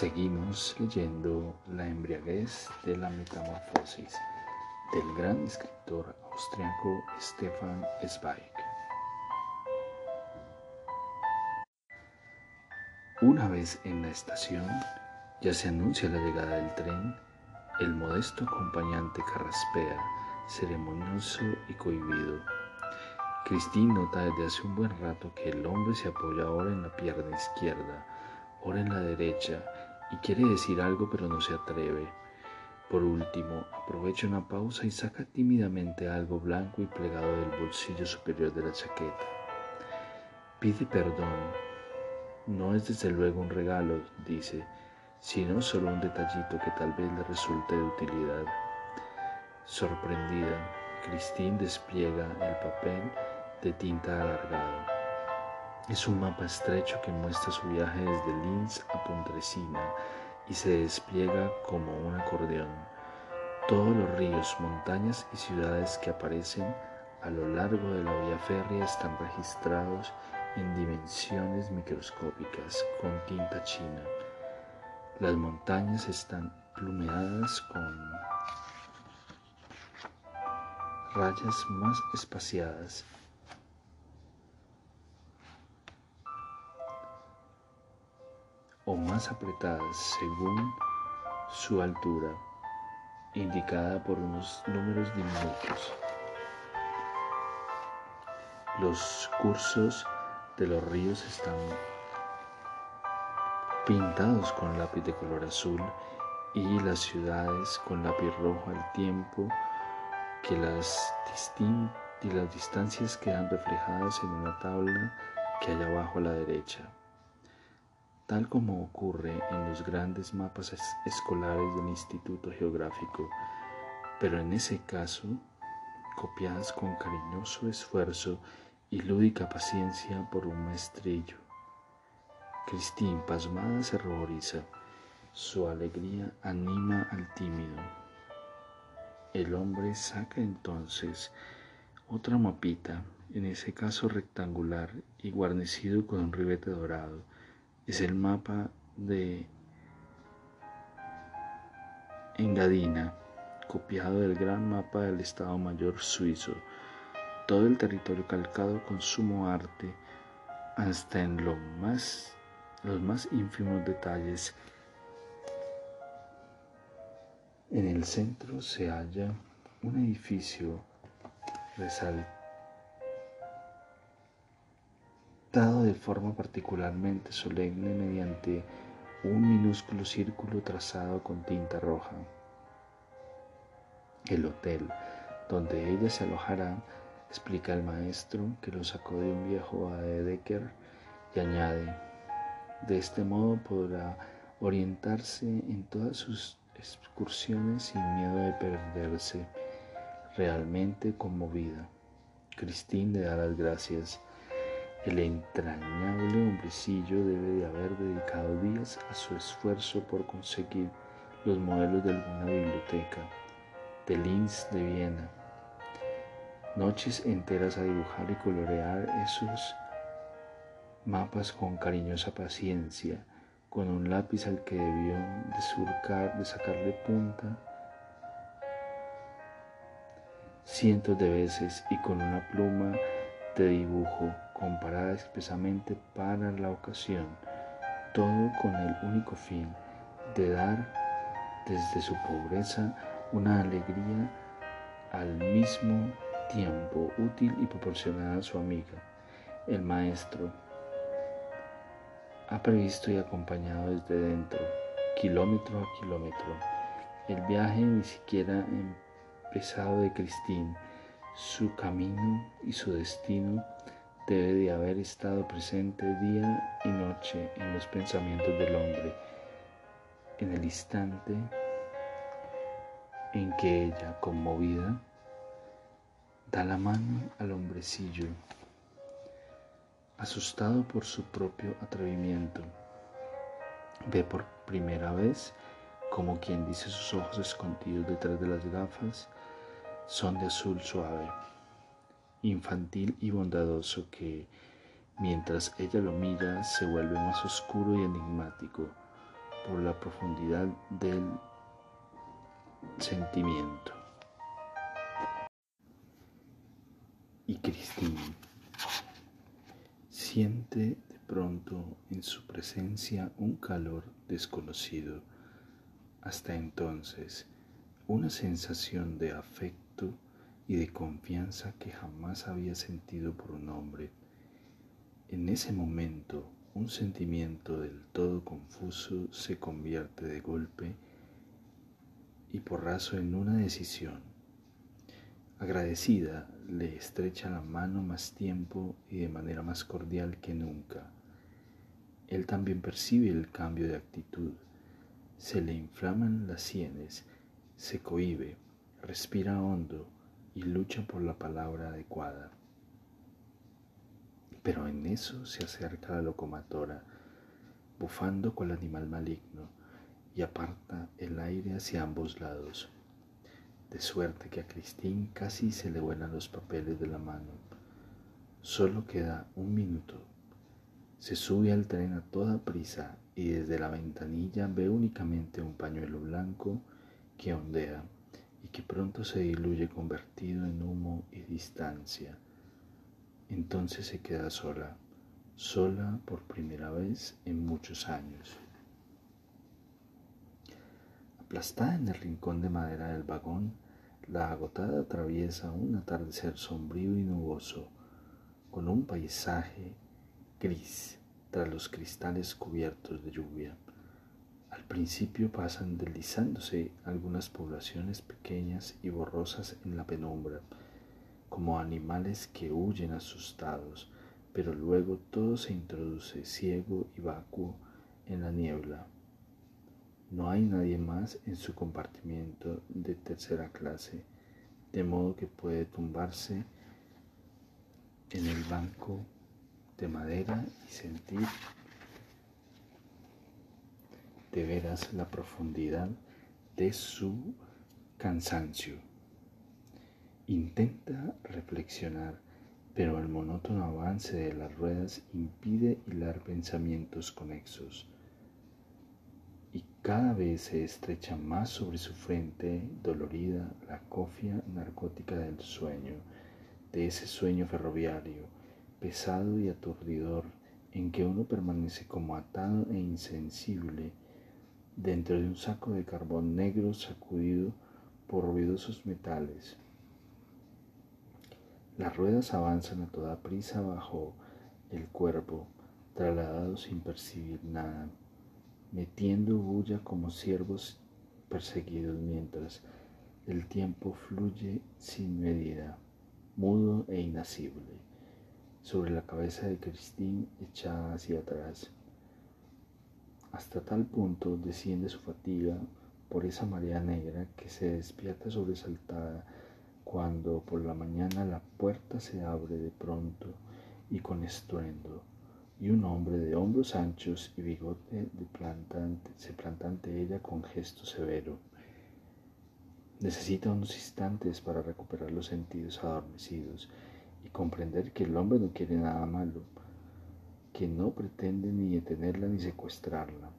Seguimos leyendo La embriaguez de la metamorfosis del gran escritor austriaco Stefan Zweig. Una vez en la estación, ya se anuncia la llegada del tren, el modesto acompañante carraspea, ceremonioso y cohibido. Cristín nota desde hace un buen rato que el hombre se apoya ahora en la pierna izquierda, ahora en la derecha, y quiere decir algo pero no se atreve. Por último, aprovecha una pausa y saca tímidamente algo blanco y plegado del bolsillo superior de la chaqueta. Pide perdón. No es desde luego un regalo, dice, sino solo un detallito que tal vez le resulte de utilidad. Sorprendida, Christine despliega el papel de tinta alargado. Es un mapa estrecho que muestra su viaje desde Linz a Pontresina y se despliega como un acordeón. Todos los ríos, montañas y ciudades que aparecen a lo largo de la vía férrea están registrados en dimensiones microscópicas con tinta china. Las montañas están plumeadas con rayas más espaciadas más apretadas según su altura, indicada por unos números diminutos. Los cursos de los ríos están pintados con lápiz de color azul y las ciudades con lápiz rojo al tiempo que las, y las distancias quedan reflejadas en una tabla que hay abajo a la derecha tal como ocurre en los grandes mapas escolares del Instituto Geográfico, pero en ese caso copiadas con cariñoso esfuerzo y lúdica paciencia por un maestrillo. Cristín, pasmada, se ruboriza. Su alegría anima al tímido. El hombre saca entonces otra mapita, en ese caso rectangular y guarnecido con un ribete dorado es el mapa de Engadina, copiado del gran mapa del Estado Mayor suizo, todo el territorio calcado con sumo arte, hasta en más, los más ínfimos detalles. En el centro se halla un edificio resaltado dado de forma particularmente solemne mediante un minúsculo círculo trazado con tinta roja. El hotel donde ella se alojará, explica el maestro que lo sacó de un viejo Aedeker y añade, de este modo podrá orientarse en todas sus excursiones sin miedo de perderse. Realmente conmovida, Cristín le da las gracias el entrañable hombrecillo debe de haber dedicado días a su esfuerzo por conseguir los modelos de alguna biblioteca, de Linz de Viena, noches enteras a dibujar y colorear esos mapas con cariñosa paciencia, con un lápiz al que debió de surcar, de sacarle punta cientos de veces y con una pluma de dibujo comparada expresamente para la ocasión, todo con el único fin de dar desde su pobreza una alegría al mismo tiempo útil y proporcionada a su amiga, el maestro. Ha previsto y acompañado desde dentro, kilómetro a kilómetro, el viaje ni siquiera empezado de Cristín, Su camino y su destino debe de haber estado presente día y noche en los pensamientos del hombre, en el instante en que ella, conmovida, da la mano al hombrecillo, asustado por su propio atrevimiento. Ve por primera vez como quien dice sus ojos escondidos detrás de las gafas son de azul suave, infantil y bondadoso que, mientras ella lo mira, se vuelve más oscuro y enigmático por la profundidad del sentimiento. Y Cristina siente de pronto en su presencia un calor desconocido hasta entonces, una sensación de afecto y de confianza que jamás había sentido por un hombre. En ese momento, un sentimiento del todo confuso se convierte de golpe y porrazo en una decisión. Agradecida, le estrecha la mano más tiempo y de manera más cordial que nunca. Él también percibe el cambio de actitud. Se le inflaman las sienes, se cohibe, respira hondo y lucha por la palabra adecuada. Pero en eso se acerca la locomotora, bufando cual animal maligno, y aparta el aire hacia ambos lados de suerte que a Cristín casi se le vuelan los papeles de la mano. Solo queda un minuto. Se sube al tren a toda prisa y desde la ventanilla ve únicamente un pañuelo blanco que ondea pronto se diluye convertido en humo y distancia. Entonces se queda sola, sola por primera vez en muchos años. Aplastada en el rincón de madera del vagón, la agotada atraviesa un atardecer sombrío y nuboso, con un paisaje gris tras los cristales cubiertos de lluvia. Al principio pasan deslizándose algunas poblaciones pequeñas y borrosas en la penumbra, como animales que huyen asustados, pero luego todo se introduce ciego y vacuo en la niebla. No hay nadie más en su compartimiento de tercera clase, de modo que puede tumbarse en el banco de madera y sentir de veras la profundidad de su cansancio. Intenta reflexionar, pero el monótono avance de las ruedas impide hilar pensamientos conexos cada vez se estrecha más sobre su frente dolorida la cofia narcótica del sueño, de ese sueño ferroviario, pesado y aturdidor, en que uno permanece como atado e insensible dentro de un saco de carbón negro sacudido por ruidosos metales. Las ruedas avanzan a toda prisa bajo el cuerpo, trasladados sin percibir nada metiendo bulla como ciervos perseguidos mientras el tiempo fluye sin medida, mudo e inacible, sobre la cabeza de Cristín echada hacia atrás. Hasta tal punto desciende su fatiga por esa marea negra que se despierta sobresaltada cuando por la mañana la puerta se abre de pronto y con estruendo y un hombre de hombros anchos y bigote de se planta ante ella con gesto severo. Necesita unos instantes para recuperar los sentidos adormecidos y comprender que el hombre no quiere nada malo, que no pretende ni detenerla ni secuestrarla.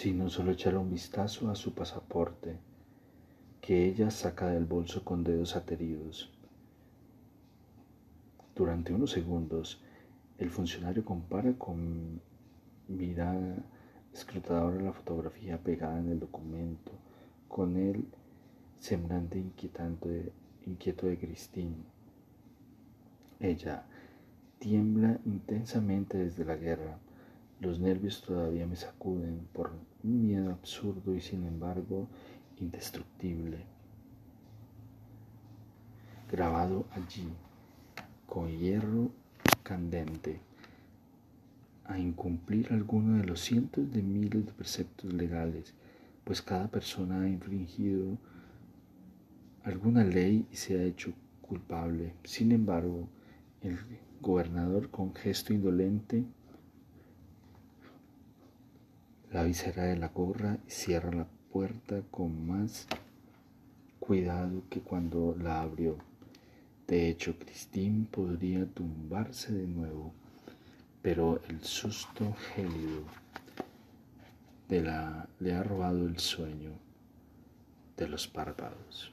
sino solo echar un vistazo a su pasaporte que ella saca del bolso con dedos ateridos. Durante unos segundos, el funcionario compara con mirada escrutadora la fotografía pegada en el documento, con el semblante inquietante, inquieto de Christine. Ella tiembla intensamente desde la guerra, Los nervios todavía me sacuden por un miedo absurdo y sin embargo indestructible. Grabado allí, con hierro candente, a incumplir alguno de los cientos de miles de preceptos legales, pues cada persona ha infringido alguna ley y se ha hecho culpable. Sin embargo, el gobernador con gesto indolente la visera de la gorra y cierra la puerta con más cuidado que cuando la abrió. De hecho, Cristín podría tumbarse de nuevo, pero el susto gélido de la, le ha robado el sueño de los párpados.